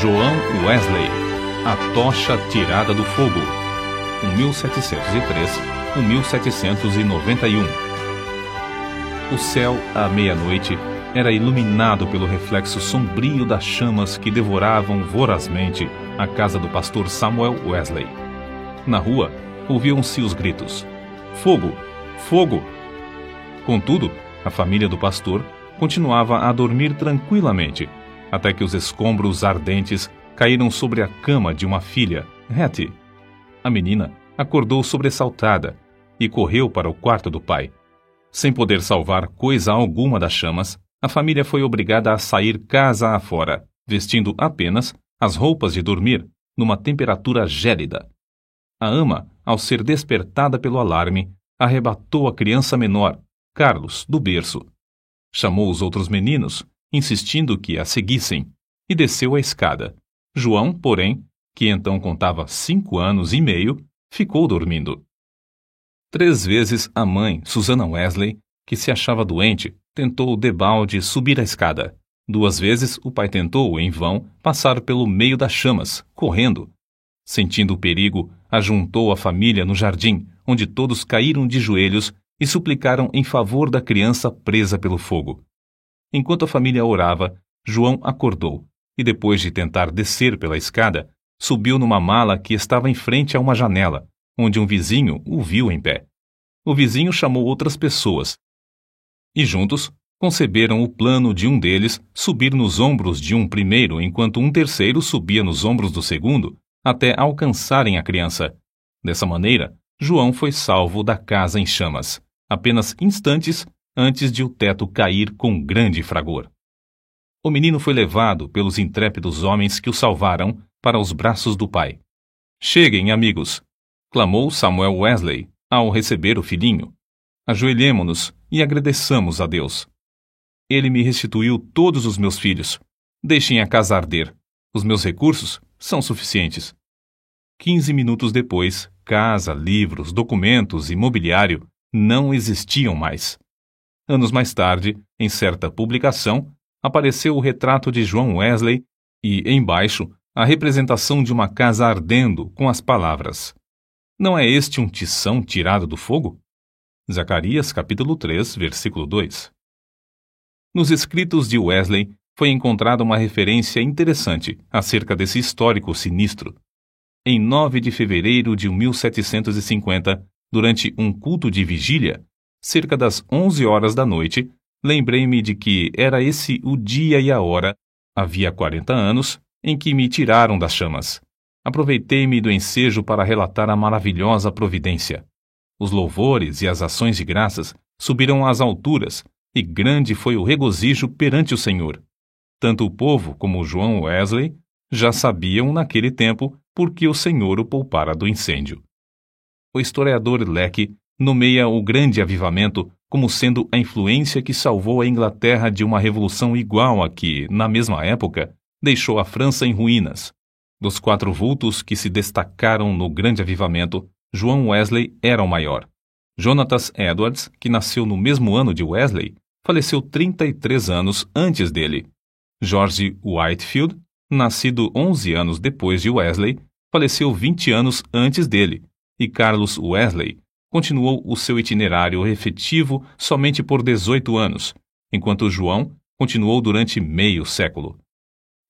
João Wesley, A Tocha Tirada do Fogo, 1703-1791. O céu, à meia-noite, era iluminado pelo reflexo sombrio das chamas que devoravam vorazmente a casa do pastor Samuel Wesley. Na rua, ouviam-se os gritos: Fogo! Fogo! Contudo, a família do pastor continuava a dormir tranquilamente, até que os escombros ardentes caíram sobre a cama de uma filha, Hattie. A menina acordou sobressaltada e correu para o quarto do pai. Sem poder salvar coisa alguma das chamas, a família foi obrigada a sair casa afora, vestindo apenas as roupas de dormir, numa temperatura gélida. A ama, ao ser despertada pelo alarme, arrebatou a criança menor, Carlos, do berço. Chamou os outros meninos, insistindo que a seguissem, e desceu a escada. João, porém, que então contava cinco anos e meio, ficou dormindo. Três vezes a mãe, Susana Wesley, que se achava doente, tentou debalde subir a escada. Duas vezes o pai tentou, em vão, passar pelo meio das chamas, correndo. Sentindo o perigo, ajuntou a família no jardim, onde todos caíram de joelhos e suplicaram em favor da criança presa pelo fogo. Enquanto a família orava, João acordou e, depois de tentar descer pela escada, subiu numa mala que estava em frente a uma janela, onde um vizinho o viu em pé. O vizinho chamou outras pessoas e, juntos, conceberam o plano de um deles subir nos ombros de um primeiro enquanto um terceiro subia nos ombros do segundo até alcançarem a criança. Dessa maneira, João foi salvo da casa em chamas apenas instantes antes de o teto cair com grande fragor. O menino foi levado pelos intrépidos homens que o salvaram para os braços do pai. Cheguem, amigos! clamou Samuel Wesley ao receber o filhinho. Ajoelhemo-nos e agradeçamos a Deus. Ele me restituiu todos os meus filhos. Deixem a casa arder. Os meus recursos são suficientes. Quinze minutos depois, casa, livros, documentos e mobiliário não existiam mais. Anos mais tarde, em certa publicação, apareceu o retrato de João Wesley e, embaixo, a representação de uma casa ardendo com as palavras: Não é este um tição tirado do fogo? Zacarias capítulo 3, versículo 2. Nos escritos de Wesley foi encontrada uma referência interessante acerca desse histórico sinistro. Em 9 de fevereiro de 1750, durante um culto de vigília, cerca das onze horas da noite, lembrei-me de que era esse o dia e a hora, havia quarenta anos, em que me tiraram das chamas. Aproveitei-me do ensejo para relatar a maravilhosa providência. Os louvores e as ações de graças subiram às alturas, e grande foi o regozijo perante o Senhor. Tanto o povo como João Wesley já sabiam naquele tempo por que o Senhor o poupara do incêndio o historiador Leck nomeia o Grande Avivamento como sendo a influência que salvou a Inglaterra de uma revolução igual a que, na mesma época, deixou a França em ruínas. Dos quatro vultos que se destacaram no Grande Avivamento, João Wesley era o maior. Jonatas Edwards, que nasceu no mesmo ano de Wesley, faleceu 33 anos antes dele. George Whitefield, nascido 11 anos depois de Wesley, faleceu 20 anos antes dele, e Carlos Wesley continuou o seu itinerário efetivo somente por 18 anos, enquanto João continuou durante meio século.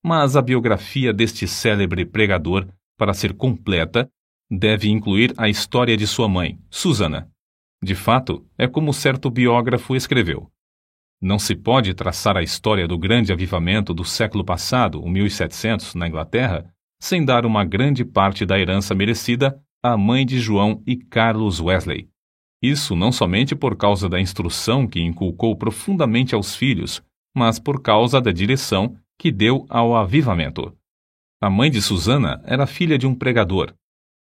Mas a biografia deste célebre pregador, para ser completa, deve incluir a história de sua mãe, Susana. De fato, é como certo biógrafo escreveu. Não se pode traçar a história do grande avivamento do século passado, o 1700, na Inglaterra, sem dar uma grande parte da herança merecida a mãe de João e Carlos Wesley. Isso não somente por causa da instrução que inculcou profundamente aos filhos, mas por causa da direção que deu ao avivamento. A mãe de Susana era filha de um pregador.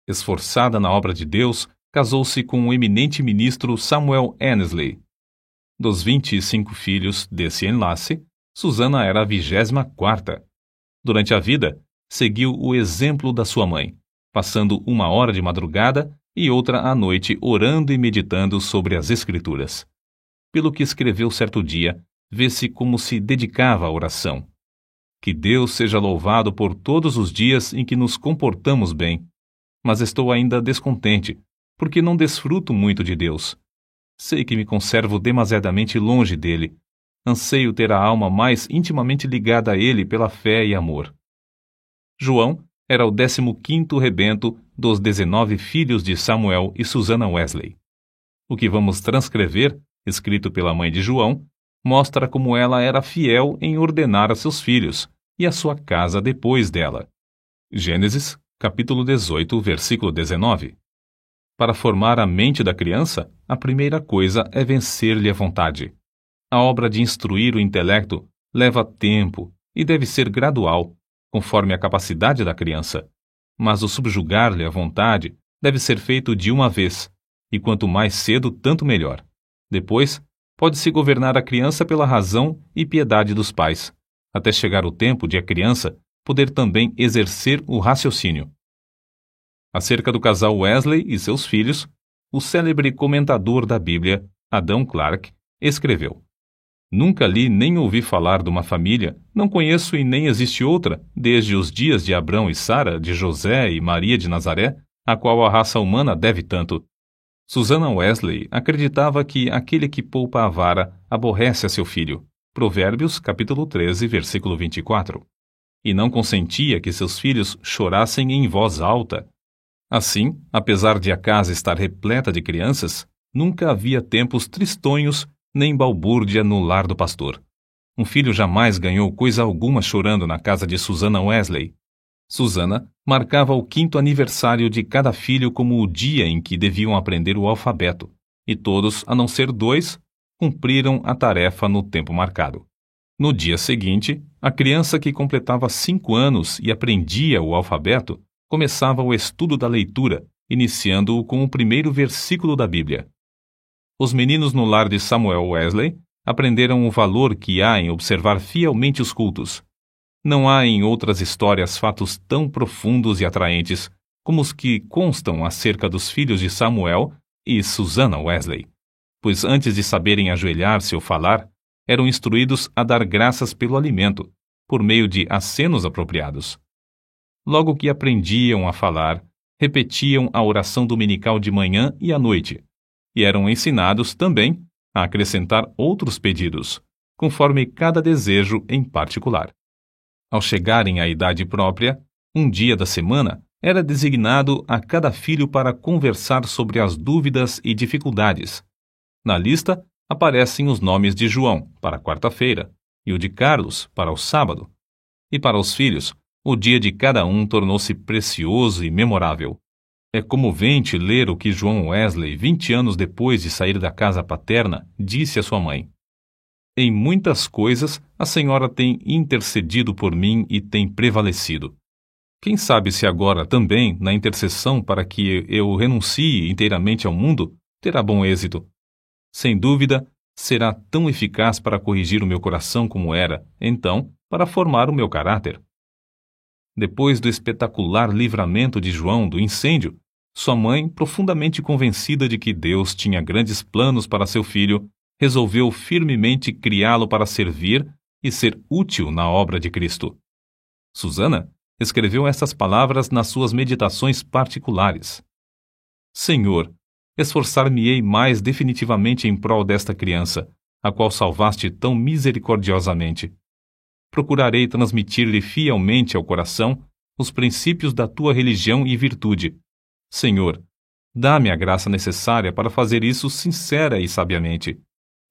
Esforçada na obra de Deus, casou-se com o eminente ministro Samuel Annesley. Dos 25 filhos desse enlace, Susana era a vigésima quarta. Durante a vida, seguiu o exemplo da sua mãe passando uma hora de madrugada e outra à noite orando e meditando sobre as Escrituras. Pelo que escreveu certo dia, vê-se como se dedicava à oração. Que Deus seja louvado por todos os dias em que nos comportamos bem. Mas estou ainda descontente, porque não desfruto muito de Deus. Sei que me conservo demasiadamente longe dele. Anseio ter a alma mais intimamente ligada a ele pela fé e amor. João era o décimo quinto rebento dos dezenove filhos de Samuel e Susana Wesley. O que vamos transcrever, escrito pela mãe de João, mostra como ela era fiel em ordenar a seus filhos e a sua casa depois dela. Gênesis, capítulo 18, versículo 19. Para formar a mente da criança, a primeira coisa é vencer-lhe a vontade. A obra de instruir o intelecto leva tempo e deve ser gradual, conforme a capacidade da criança. Mas o subjugar-lhe a vontade deve ser feito de uma vez, e quanto mais cedo, tanto melhor. Depois, pode-se governar a criança pela razão e piedade dos pais, até chegar o tempo de a criança poder também exercer o raciocínio. Acerca do casal Wesley e seus filhos, o célebre comentador da Bíblia, Adão Clarke, escreveu: Nunca li nem ouvi falar de uma família, não conheço e nem existe outra, desde os dias de Abrão e Sara, de José e Maria de Nazaré, a qual a raça humana deve tanto. Susana Wesley acreditava que aquele que poupa a vara aborrece a seu filho. Provérbios, capítulo 13, versículo 24. E não consentia que seus filhos chorassem em voz alta. Assim, apesar de a casa estar repleta de crianças, nunca havia tempos tristonhos nem balbúrdia no lar do pastor. Um filho jamais ganhou coisa alguma chorando na casa de Susana Wesley. Susana marcava o quinto aniversário de cada filho como o dia em que deviam aprender o alfabeto, e todos, a não ser dois, cumpriram a tarefa no tempo marcado. No dia seguinte, a criança que completava cinco anos e aprendia o alfabeto começava o estudo da leitura, iniciando-o com o primeiro versículo da Bíblia. Os meninos no lar de Samuel Wesley aprenderam o valor que há em observar fielmente os cultos. Não há em outras histórias fatos tão profundos e atraentes como os que constam acerca dos filhos de Samuel e Susana Wesley, pois antes de saberem ajoelhar-se ou falar, eram instruídos a dar graças pelo alimento, por meio de acenos apropriados. Logo que aprendiam a falar, repetiam a oração dominical de manhã e à noite, e eram ensinados também a acrescentar outros pedidos, conforme cada desejo em particular. Ao chegarem à idade própria, um dia da semana era designado a cada filho para conversar sobre as dúvidas e dificuldades. Na lista aparecem os nomes de João para quarta-feira e o de Carlos para o sábado. E para os filhos, o dia de cada um tornou-se precioso e memorável. É comovente ler o que João Wesley, vinte anos depois de sair da casa paterna, disse à sua mãe. Em muitas coisas, a senhora tem intercedido por mim e tem prevalecido. Quem sabe se agora também, na intercessão para que eu renuncie inteiramente ao mundo, terá bom êxito. Sem dúvida, será tão eficaz para corrigir o meu coração como era, então, para formar o meu caráter. Depois do espetacular livramento de João do incêndio, sua mãe, profundamente convencida de que Deus tinha grandes planos para seu filho, resolveu firmemente criá-lo para servir e ser útil na obra de Cristo. Susana escreveu estas palavras nas suas meditações particulares. Senhor, esforçar-me-ei mais definitivamente em prol desta criança, a qual salvaste tão misericordiosamente. Procurarei transmitir-lhe fielmente ao coração os princípios da tua religião e virtude, Senhor, dá-me a graça necessária para fazer isso sincera e sabiamente,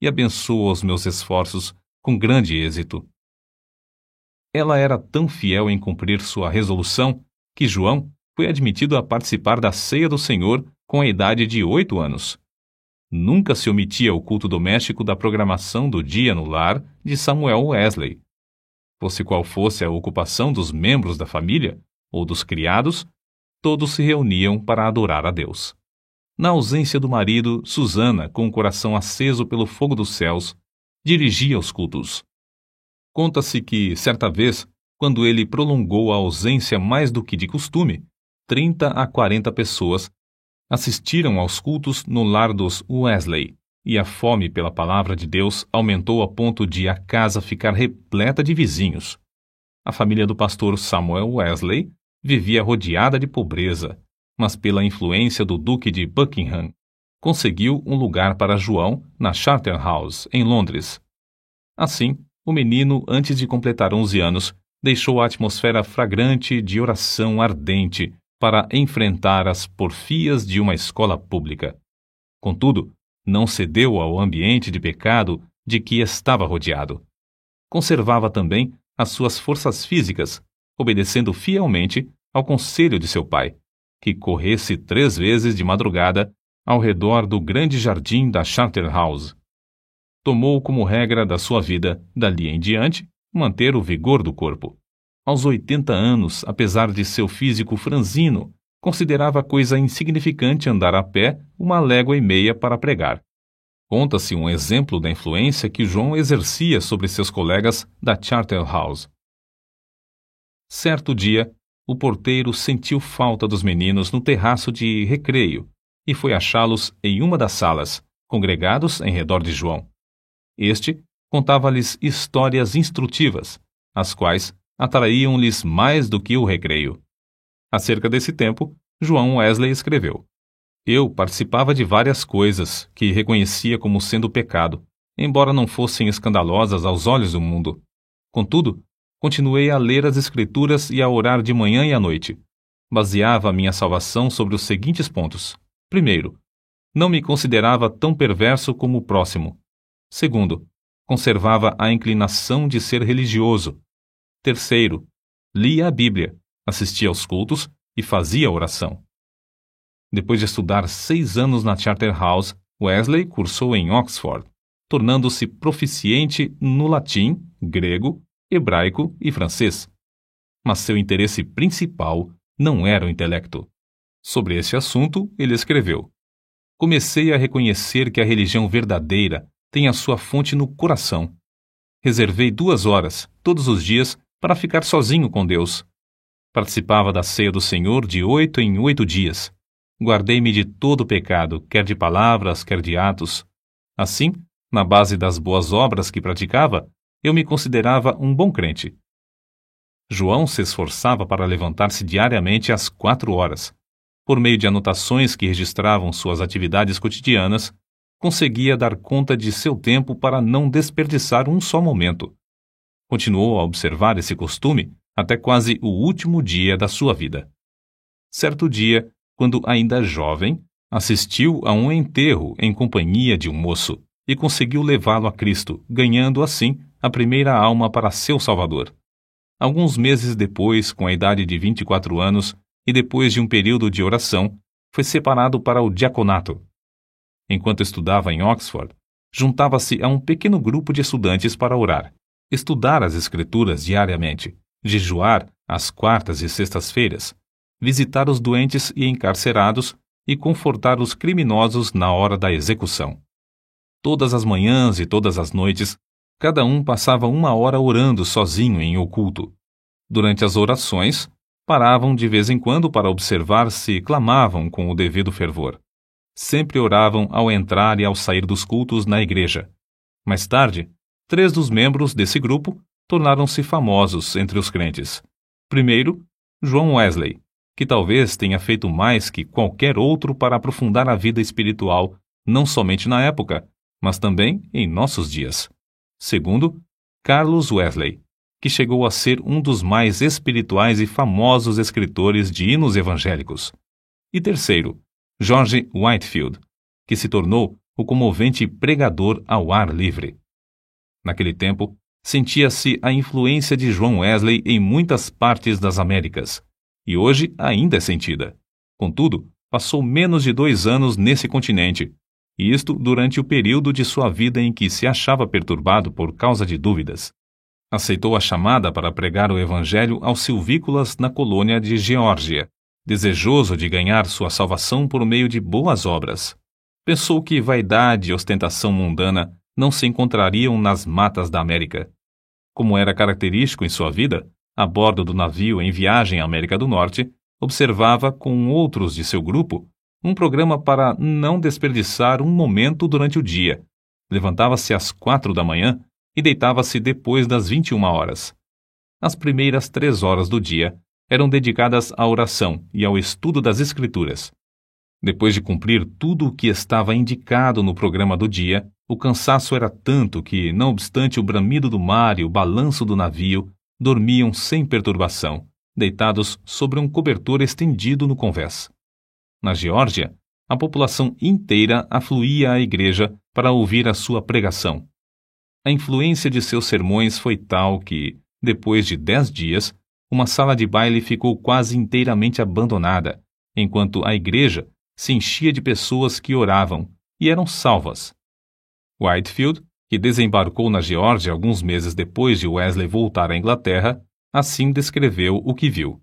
e abençoa os meus esforços com grande êxito. Ela era tão fiel em cumprir sua resolução que João foi admitido a participar da ceia do Senhor com a idade de oito anos. Nunca se omitia o culto doméstico da programação do dia no lar de Samuel Wesley. Fosse qual fosse a ocupação dos membros da família ou dos criados, todos se reuniam para adorar a Deus. Na ausência do marido, Susana, com o coração aceso pelo fogo dos céus, dirigia os cultos. Conta-se que, certa vez, quando ele prolongou a ausência mais do que de costume, 30 a 40 pessoas assistiram aos cultos no lar dos Wesley, e a fome pela palavra de Deus aumentou a ponto de a casa ficar repleta de vizinhos. A família do pastor Samuel Wesley vivia rodeada de pobreza, mas pela influência do Duque de Buckingham, conseguiu um lugar para João na Charterhouse, em Londres. Assim, o menino, antes de completar 11 anos, deixou a atmosfera fragrante de oração ardente para enfrentar as porfias de uma escola pública. Contudo, não cedeu ao ambiente de pecado de que estava rodeado. Conservava também as suas forças físicas, obedecendo fielmente ao conselho de seu pai, que corresse três vezes de madrugada ao redor do grande jardim da Charterhouse. Tomou como regra da sua vida, dali em diante, manter o vigor do corpo. Aos 80 anos, apesar de seu físico franzino, considerava coisa insignificante andar a pé uma légua e meia para pregar. Conta-se um exemplo da influência que João exercia sobre seus colegas da Charterhouse. Certo dia, o porteiro sentiu falta dos meninos no terraço de recreio e foi achá-los em uma das salas, congregados em redor de João. Este contava-lhes histórias instrutivas, as quais atraíam-lhes mais do que o recreio. Acerca desse tempo, João Wesley escreveu: Eu participava de várias coisas que reconhecia como sendo pecado, embora não fossem escandalosas aos olhos do mundo. Contudo, continuei a ler as Escrituras e a orar de manhã e à noite. Baseava a minha salvação sobre os seguintes pontos: primeiro, não me considerava tão perverso como o próximo. Segundo, conservava a inclinação de ser religioso. Terceiro, lia a Bíblia assistia aos cultos e fazia oração. Depois de estudar seis anos na Charterhouse, Wesley cursou em Oxford, tornando-se proficiente no latim, grego, hebraico e francês. Mas seu interesse principal não era o intelecto. Sobre esse assunto, ele escreveu: Comecei a reconhecer que a religião verdadeira tem a sua fonte no coração. Reservei duas horas, todos os dias, para ficar sozinho com Deus Participava da ceia do Senhor de oito em oito dias. Guardei-me de todo pecado, quer de palavras, quer de atos. Assim, na base das boas obras que praticava, eu me considerava um bom crente. João se esforçava para levantar-se diariamente às quatro horas. Por meio de anotações que registravam suas atividades cotidianas, conseguia dar conta de seu tempo para não desperdiçar um só momento. Continuou a observar esse costume até quase o último dia da sua vida. Certo dia, quando ainda jovem, assistiu a um enterro em companhia de um moço e conseguiu levá-lo a Cristo, ganhando assim a primeira alma para seu Salvador. Alguns meses depois, com a idade de 24 anos e depois de um período de oração, foi separado para o diaconato. Enquanto estudava em Oxford, juntava-se a um pequeno grupo de estudantes para orar, estudar as Escrituras diariamente jejuar às quartas e sextas-feiras, visitar os doentes e encarcerados e confortar os criminosos na hora da execução. Todas as manhãs e todas as noites, cada um passava uma hora orando sozinho em oculto. Durante as orações, paravam de vez em quando para observar se clamavam com o devido fervor. Sempre oravam ao entrar e ao sair dos cultos na igreja. Mais tarde, três dos membros desse grupo tornaram-se famosos entre os crentes. Primeiro, João Wesley, que talvez tenha feito mais que qualquer outro para aprofundar a vida espiritual, não somente na época, mas também em nossos dias. Segundo, Carlos Wesley, que chegou a ser um dos mais espirituais e famosos escritores de hinos evangélicos. E terceiro, George Whitefield, que se tornou o comovente pregador ao ar livre. Naquele tempo, sentia-se a influência de João Wesley em muitas partes das Américas, e hoje ainda é sentida. Contudo, passou menos de dois anos nesse continente, isto durante o período de sua vida em que se achava perturbado por causa de dúvidas. Aceitou a chamada para pregar o Evangelho aos silvícolas na colônia de Geórgia, desejoso de ganhar sua salvação por meio de boas obras. Pensou que vaidade e ostentação mundana não se encontrariam nas matas da América. Como era característico em sua vida, a bordo do navio em viagem à América do Norte, observava com outros de seu grupo um programa para não desperdiçar um momento durante o dia. Levantava-se às quatro da manhã e deitava-se depois das 21 horas. as primeiras três horas do dia eram dedicadas à oração e ao estudo das Escrituras. Depois de cumprir tudo o que estava indicado no programa do dia, o cansaço era tanto que, não obstante o bramido do mar e o balanço do navio, dormiam sem perturbação, deitados sobre um cobertor estendido no convés. Na Geórgia, a população inteira afluía à igreja para ouvir a sua pregação. A influência de seus sermões foi tal que, depois de dez dias, uma sala de baile ficou quase inteiramente abandonada, enquanto a igreja se enchia de pessoas que oravam e eram salvas. Whitefield, que desembarcou na Geórgia alguns meses depois de Wesley voltar à Inglaterra, assim descreveu o que viu.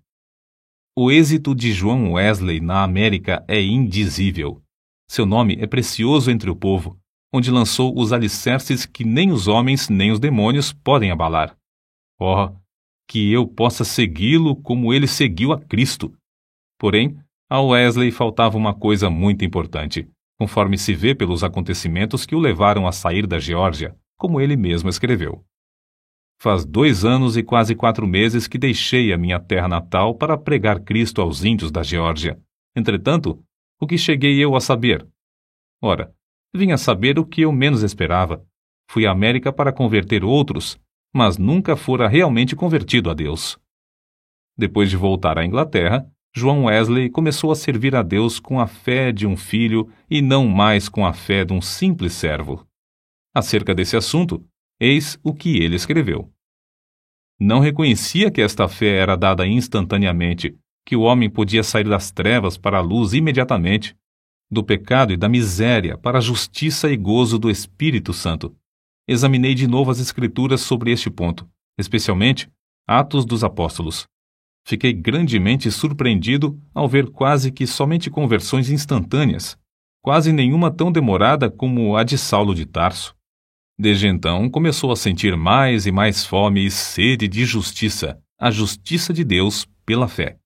O êxito de João Wesley na América é indizível. Seu nome é precioso entre o povo, onde lançou os alicerces que nem os homens nem os demônios podem abalar. Oh, que eu possa segui-lo como ele seguiu a Cristo! Porém, a Wesley faltava uma coisa muito importante, conforme se vê pelos acontecimentos que o levaram a sair da Geórgia, como ele mesmo escreveu. Faz dois anos e quase quatro meses que deixei a minha terra natal para pregar Cristo aos índios da Geórgia. Entretanto, o que cheguei eu a saber? Ora, vim a saber o que eu menos esperava. Fui à América para converter outros, mas nunca fora realmente convertido a Deus. Depois de voltar à Inglaterra, João Wesley começou a servir a Deus com a fé de um filho e não mais com a fé de um simples servo. Acerca desse assunto, eis o que ele escreveu. Não reconhecia que esta fé era dada instantaneamente, que o homem podia sair das trevas para a luz imediatamente, do pecado e da miséria para a justiça e gozo do Espírito Santo. Examinei de novo as Escrituras sobre este ponto, especialmente Atos dos Apóstolos. Fiquei grandemente surpreendido ao ver quase que somente conversões instantâneas, quase nenhuma tão demorada como a de Saulo de Tarso. Desde então começou a sentir mais e mais fome e sede de justiça, a justiça de Deus pela fé.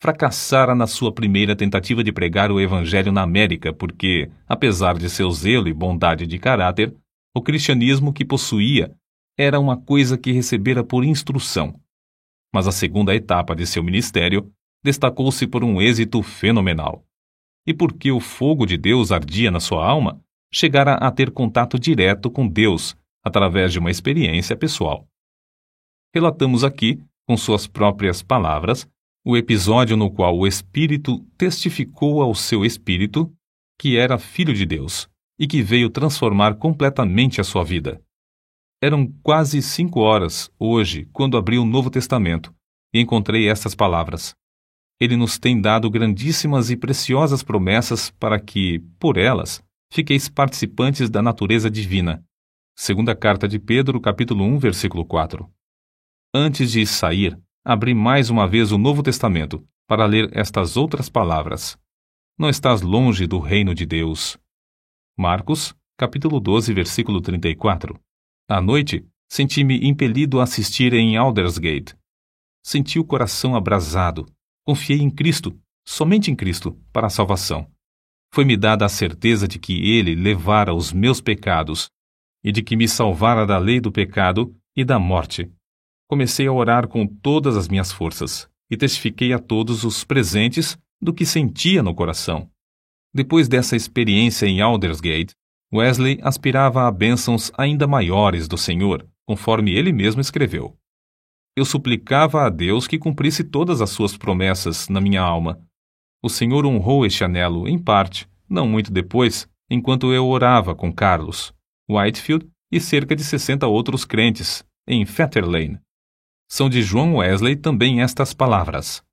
Fracassara na sua primeira tentativa de pregar o Evangelho na América, porque, apesar de seu zelo e bondade de caráter, o cristianismo que possuía era uma coisa que recebera por instrução, mas a segunda etapa de seu ministério destacou-se por um êxito fenomenal. E porque o fogo de Deus ardia na sua alma, chegara a ter contato direto com Deus através de uma experiência pessoal. Relatamos aqui, com suas próprias palavras, o episódio no qual o Espírito testificou ao seu espírito que era filho de Deus e que veio transformar completamente a sua vida. Eram quase cinco horas, hoje, quando abri o Novo Testamento e encontrei estas palavras. Ele nos tem dado grandíssimas e preciosas promessas para que, por elas, fiqueis participantes da natureza divina. Segunda carta de Pedro, capítulo 1, versículo 4. Antes de sair, abri mais uma vez o Novo Testamento para ler estas outras palavras. Não estás longe do reino de Deus. Marcos, capítulo 12, versículo 34. À noite, senti-me impelido a assistir em Aldersgate. Senti o coração abrasado. Confiei em Cristo, somente em Cristo, para a salvação. Foi-me dada a certeza de que Ele levara os meus pecados e de que me salvara da lei do pecado e da morte. Comecei a orar com todas as minhas forças e testifiquei a todos os presentes do que sentia no coração. Depois dessa experiência em Aldersgate, Wesley aspirava a bênçãos ainda maiores do Senhor, conforme ele mesmo escreveu. Eu suplicava a Deus que cumprisse todas as suas promessas na minha alma. O Senhor honrou este anelo, em parte, não muito depois, enquanto eu orava com Carlos, Whitefield e cerca de 60 outros crentes, em Fetter Lane. São de João Wesley também estas palavras.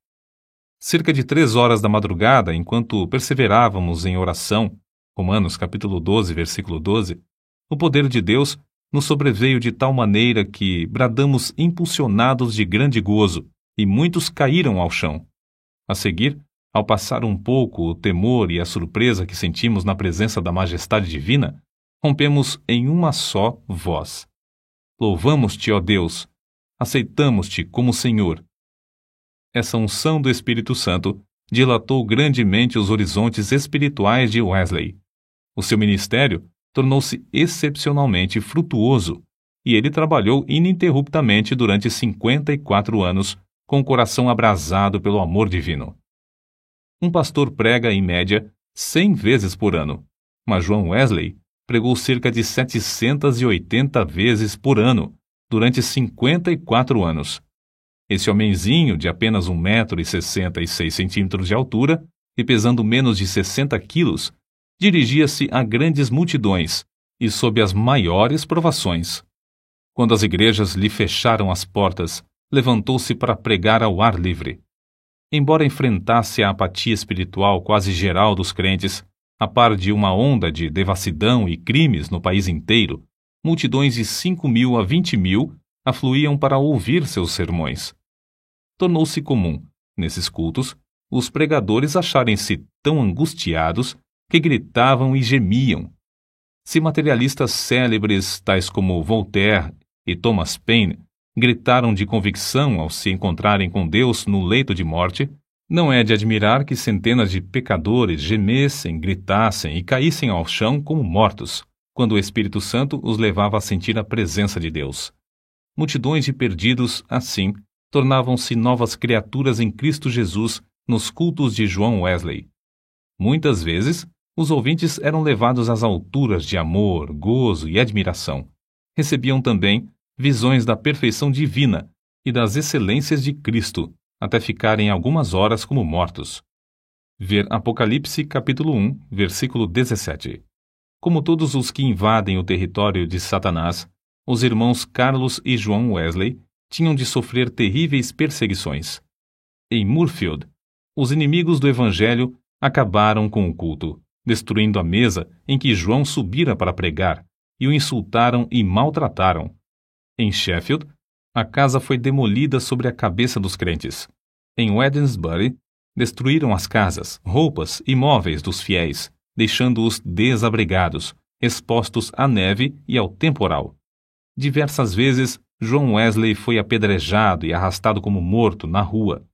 Cerca de três horas da madrugada, enquanto perseverávamos em oração, Romanos capítulo 12, versículo 12, o poder de Deus nos sobreveio de tal maneira que bradamos impulsionados de grande gozo, e muitos caíram ao chão. A seguir, ao passar um pouco o temor e a surpresa que sentimos na presença da majestade divina, rompemos em uma só voz. Louvamos-te, ó Deus, aceitamos-te como Senhor. Essa unção do Espírito Santo dilatou grandemente os horizontes espirituais de Wesley. O seu ministério tornou-se excepcionalmente frutuoso, e ele trabalhou ininterruptamente durante 54 anos, com o coração abrasado pelo amor divino. Um pastor prega, em média, 100 vezes por ano, mas João Wesley pregou cerca de 780 vezes por ano, durante 54 anos. Esse homenzinho, de apenas 1,66 metro e 66 centímetros de altura e pesando menos de 60 quilos, dirigia-se a grandes multidões e sob as maiores provações. Quando as igrejas lhe fecharam as portas, levantou-se para pregar ao ar livre. Embora enfrentasse a apatia espiritual quase geral dos crentes, a par de uma onda de devassidão e crimes no país inteiro, multidões de 5 mil a 20 mil afluíam para ouvir seus sermões. Tornou-se comum, nesses cultos, os pregadores acharem-se tão angustiados que gritavam e gemiam. Se materialistas célebres tais como Voltaire e Thomas Paine gritaram de convicção ao se encontrarem com Deus no leito de morte, não é de admirar que centenas de pecadores gemessem, gritassem e caíssem ao chão como mortos, quando o Espírito Santo os levava a sentir a presença de Deus. Multidões de perdidos, assim, tornavam-se novas criaturas em Cristo Jesus nos cultos de João Wesley. Muitas vezes, os ouvintes eram levados às alturas de amor, gozo e admiração. Recebiam também visões da perfeição divina e das excelências de Cristo, até ficarem algumas horas como mortos. Ver Apocalipse capítulo 1, versículo 17. Como todos os que invadem o território de Satanás, os irmãos Carlos e João Wesley tinham de sofrer terríveis perseguições. Em Moorfield, os inimigos do Evangelho acabaram com o culto, destruindo a mesa em que João subira para pregar, e o insultaram e maltrataram. Em Sheffield, a casa foi demolida sobre a cabeça dos crentes. Em Wednesbury, destruíram as casas, roupas e móveis dos fiéis, deixando-os desabrigados, expostos à neve e ao temporal. Diversas vezes, João Wesley foi apedrejado e arrastado como morto na rua.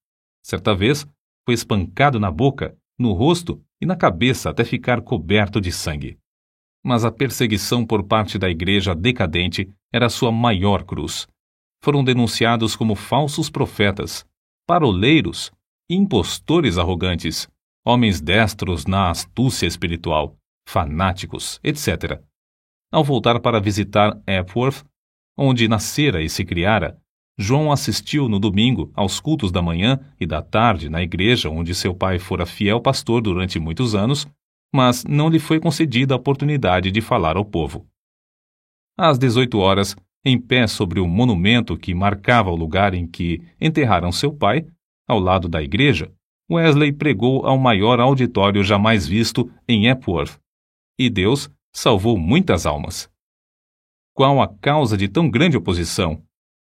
Certa vez, foi espancado na boca, no rosto e na cabeça até ficar coberto de sangue. Mas a perseguição por parte da igreja decadente era sua maior cruz. Foram denunciados como falsos profetas, paroleiros, impostores arrogantes, homens destros na astúcia espiritual, fanáticos, etc. Ao voltar para visitar Epworth, onde nascera e se criara, João assistiu no domingo aos cultos da manhã e da tarde na igreja onde seu pai fora fiel pastor durante muitos anos, mas não lhe foi concedida a oportunidade de falar ao povo. Às 18 horas, em pé sobre o monumento que marcava o lugar em que enterraram seu pai, ao lado da igreja, Wesley pregou ao maior auditório jamais visto em Epworth. E Deus salvou muitas almas. Qual a causa de tão grande oposição?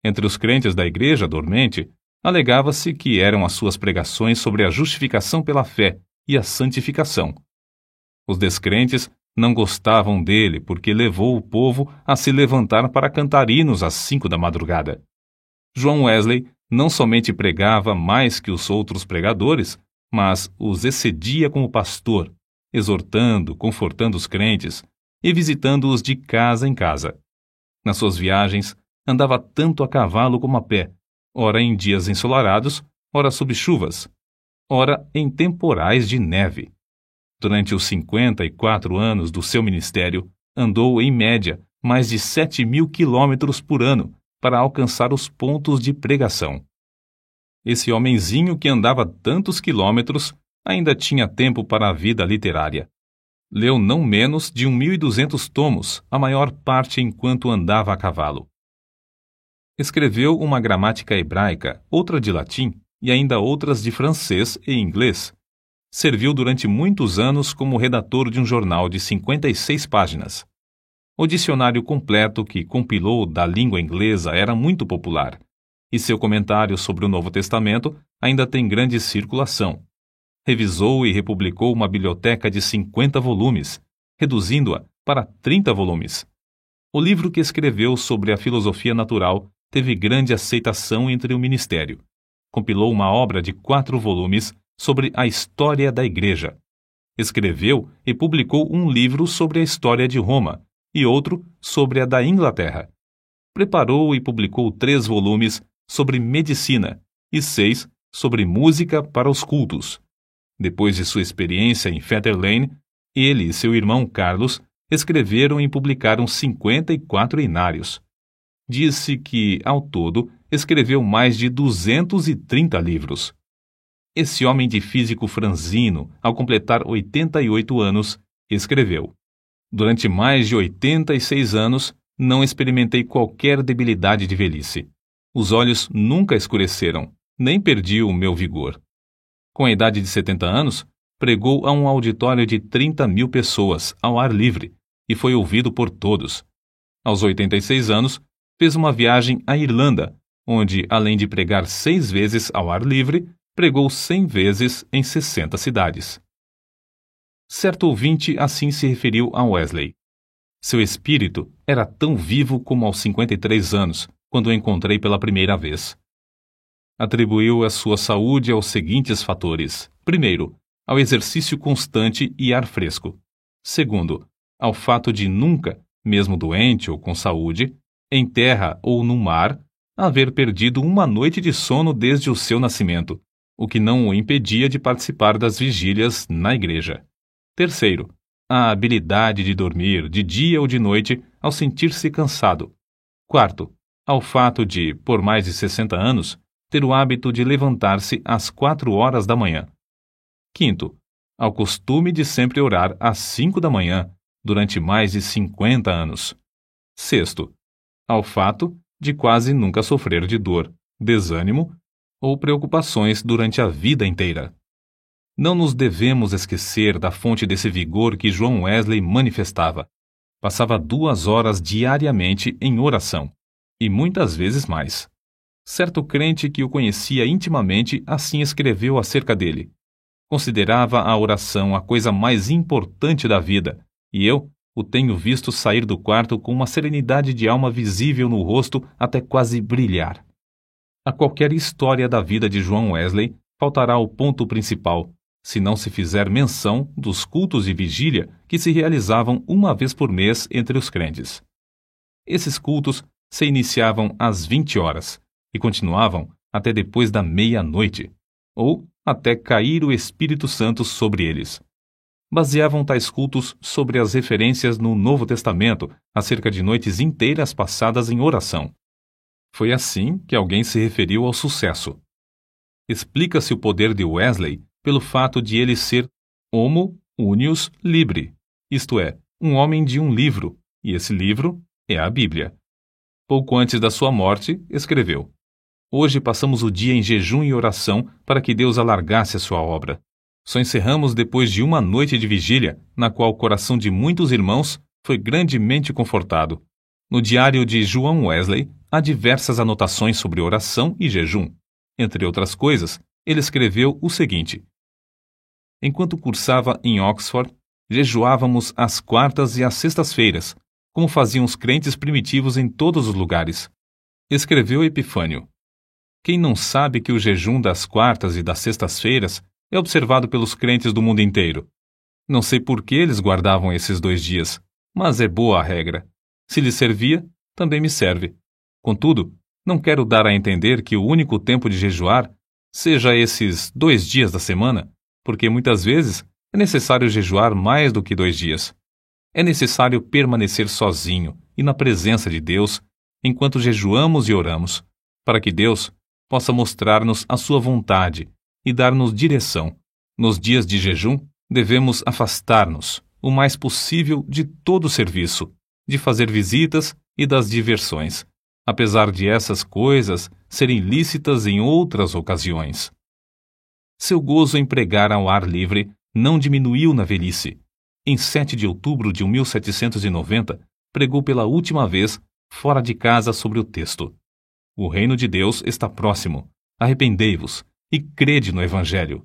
Entre os crentes da igreja dormente, alegava-se que eram as suas pregações sobre a justificação pela fé e a santificação. Os descrentes não gostavam dele porque levou o povo a se levantar para cantar hinos às cinco da madrugada. João Wesley não somente pregava mais que os outros pregadores, mas os excedia como pastor, exortando, confortando os crentes e visitando-os de casa em casa. Nas suas viagens, andava tanto a cavalo como a pé, ora em dias ensolarados, ora sob chuvas, ora em temporais de neve. Durante os 54 anos do seu ministério, andou, em média, mais de 7 mil quilômetros por ano para alcançar os pontos de pregação. Esse homenzinho que andava tantos quilômetros ainda tinha tempo para a vida literária. Leu não menos de 1.200 tomos, a maior parte enquanto andava a cavalo. Escreveu uma gramática hebraica, outra de latim e ainda outras de francês e inglês, serviu durante muitos anos como redator de um jornal de 56 páginas. O dicionário completo que compilou da língua inglesa era muito popular, e seu comentário sobre o Novo Testamento ainda tem grande circulação. Revisou e republicou uma biblioteca de 50 volumes, reduzindo-a para 30 volumes. O livro que escreveu sobre a filosofia natural teve grande aceitação entre o ministério. Compilou uma obra de quatro volumes sobre a história da Igreja. Escreveu e publicou um livro sobre a história de Roma e outro sobre a da Inglaterra. preparou e publicou três volumes sobre medicina e seis sobre música para os cultos. Depois de sua experiência em Fetter Lane, ele e seu irmão Carlos escreveram e publicaram 54 inários. Disse que, ao todo, escreveu mais de 230 livros. Esse homem de físico franzino, ao completar 88 anos, escreveu: Durante mais de 86 anos, não experimentei qualquer debilidade de velhice. Os olhos nunca escureceram, nem perdi o meu vigor. Com a idade de 70 anos, pregou a um auditório de 30 mil pessoas, ao ar livre, e foi ouvido por todos. Aos 86 anos, fez uma viagem à Irlanda, onde, além de pregar seis vezes ao ar livre, pregou cem vezes em 60 cidades. Certo ouvinte assim se referiu a Wesley. Seu espírito era tão vivo como aos 53 anos, quando o encontrei pela primeira vez. Atribuiu a sua saúde aos seguintes fatores: primeiro, ao exercício constante e ar fresco. Segundo, ao fato de nunca, mesmo doente ou com saúde, em terra ou no mar, haver perdido uma noite de sono desde o seu nascimento, o que não o impedia de participar das vigílias na igreja. Terceiro, a habilidade de dormir de dia ou de noite ao sentir-se cansado. Quarto, ao fato de, por mais de 60 anos, ter o hábito de levantar-se às quatro horas da manhã. Quinto, ao costume de sempre orar às cinco da manhã, durante mais de 50 anos. Sexto, ao fato de quase nunca sofrer de dor, desânimo ou preocupações durante a vida inteira. Não nos devemos esquecer da fonte desse vigor que João Wesley manifestava. Passava duas horas diariamente em oração e muitas vezes mais. Certo crente que o conhecia intimamente assim escreveu acerca dele. Considerava a oração a coisa mais importante da vida, e eu o tenho visto sair do quarto com uma serenidade de alma visível no rosto até quase brilhar. A qualquer história da vida de João Wesley faltará o ponto principal, se não se fizer menção dos cultos de vigília que se realizavam uma vez por mês entre os crentes. Esses cultos se iniciavam às 20 horas e continuavam até depois da meia-noite, ou até cair o Espírito Santo sobre eles. Baseavam tais cultos sobre as referências no Novo Testamento acerca de noites inteiras passadas em oração. Foi assim que alguém se referiu ao sucesso. Explica-se o poder de Wesley pelo fato de ele ser homo unius libre, isto é, um homem de um livro, e esse livro é a Bíblia. Pouco antes da sua morte, escreveu: Hoje passamos o dia em jejum e oração para que Deus alargasse a sua obra. Só encerramos depois de uma noite de vigília, na qual o coração de muitos irmãos foi grandemente confortado. No diário de João Wesley, há diversas anotações sobre oração e jejum. Entre outras coisas, ele escreveu o seguinte: Enquanto cursava em Oxford, jejuávamos às quartas e às sextas-feiras, como faziam os crentes primitivos em todos os lugares. Escreveu Epifânio. Quem não sabe que o jejum das quartas e das sextas-feiras é observado pelos crentes do mundo inteiro? Não sei por que eles guardavam esses dois dias, mas é boa a regra. Se lhes servia, também me serve. Contudo, não quero dar a entender que o único tempo de jejuar seja esses dois dias da semana, porque muitas vezes é necessário jejuar mais do que dois dias. É necessário permanecer sozinho e na presença de Deus enquanto jejuamos e oramos, para que Deus possa mostrar-nos a sua vontade e dar-nos direção. Nos dias de jejum, devemos afastar-nos o mais possível de todo o serviço, de fazer visitas e das diversões, apesar de essas coisas serem lícitas em outras ocasiões. Seu gozo em pregar ao ar livre não diminuiu na velhice, em 7 de outubro de 1790, pregou pela última vez fora de casa sobre o texto: O reino de Deus está próximo. Arrependei-vos e crede no Evangelho.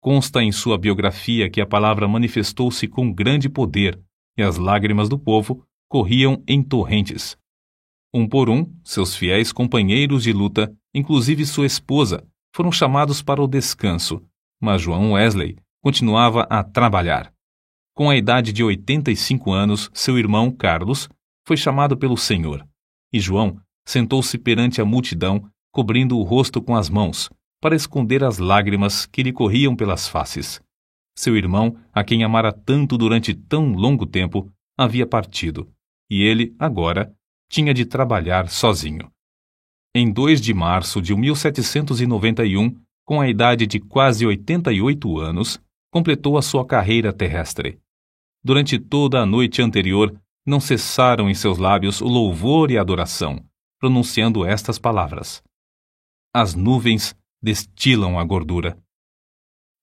Consta em sua biografia que a palavra manifestou-se com grande poder e as lágrimas do povo corriam em torrentes. Um por um, seus fiéis companheiros de luta, inclusive sua esposa, foram chamados para o descanso, mas João Wesley continuava a trabalhar. Com a idade de 85 anos, seu irmão, Carlos, foi chamado pelo Senhor. e João sentou-se perante a multidão, cobrindo o rosto com as mãos, para esconder as lágrimas que lhe corriam pelas faces. Seu irmão, a quem amara tanto durante tão longo tempo, havia partido, e ele, agora, tinha de trabalhar sozinho. Em 2 de março de 1791, com a idade de quase 88 anos, completou a sua carreira terrestre. Durante toda a noite anterior, não cessaram em seus lábios o louvor e a adoração, pronunciando estas palavras: As nuvens destilam a gordura.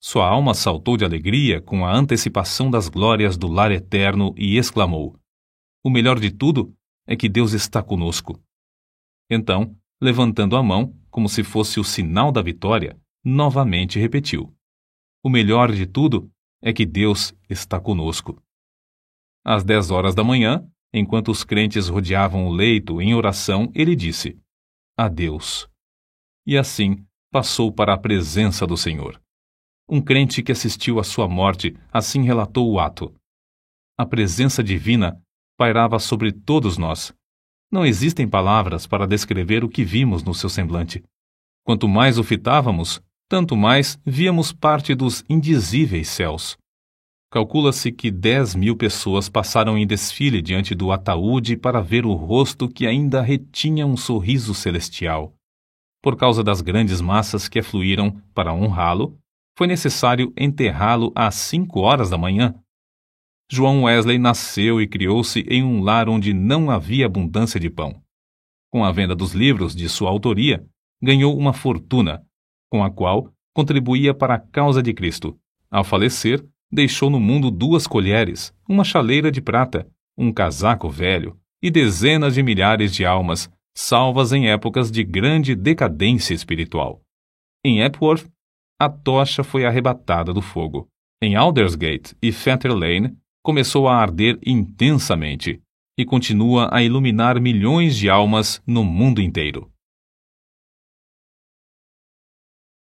Sua alma saltou de alegria com a antecipação das glórias do lar eterno e exclamou: O melhor de tudo é que Deus está conosco. Então, levantando a mão, como se fosse o sinal da vitória, novamente repetiu: O melhor de tudo é que Deus está conosco. Às dez horas da manhã, enquanto os crentes rodeavam o leito em oração, ele disse: Adeus. E assim passou para a presença do Senhor. Um crente que assistiu à sua morte assim relatou o ato. A presença divina pairava sobre todos nós. Não existem palavras para descrever o que vimos no seu semblante. Quanto mais o fitávamos, tanto mais víamos parte dos indizíveis céus. Calcula-se que 10 mil pessoas passaram em desfile diante do ataúde para ver o rosto que ainda retinha um sorriso celestial. Por causa das grandes massas que afluíram para honrá-lo, foi necessário enterrá-lo às cinco horas da manhã. João Wesley nasceu e criou-se em um lar onde não havia abundância de pão. Com a venda dos livros de sua autoria, ganhou uma fortuna, com a qual contribuía para a causa de Cristo. Ao falecer, deixou no mundo duas colheres, uma chaleira de prata, um casaco velho e dezenas de milhares de almas, salvas em épocas de grande decadência espiritual. Em Epworth, a tocha foi arrebatada do fogo. Em Aldersgate e Fetter Lane, começou a arder intensamente e continua a iluminar milhões de almas no mundo inteiro.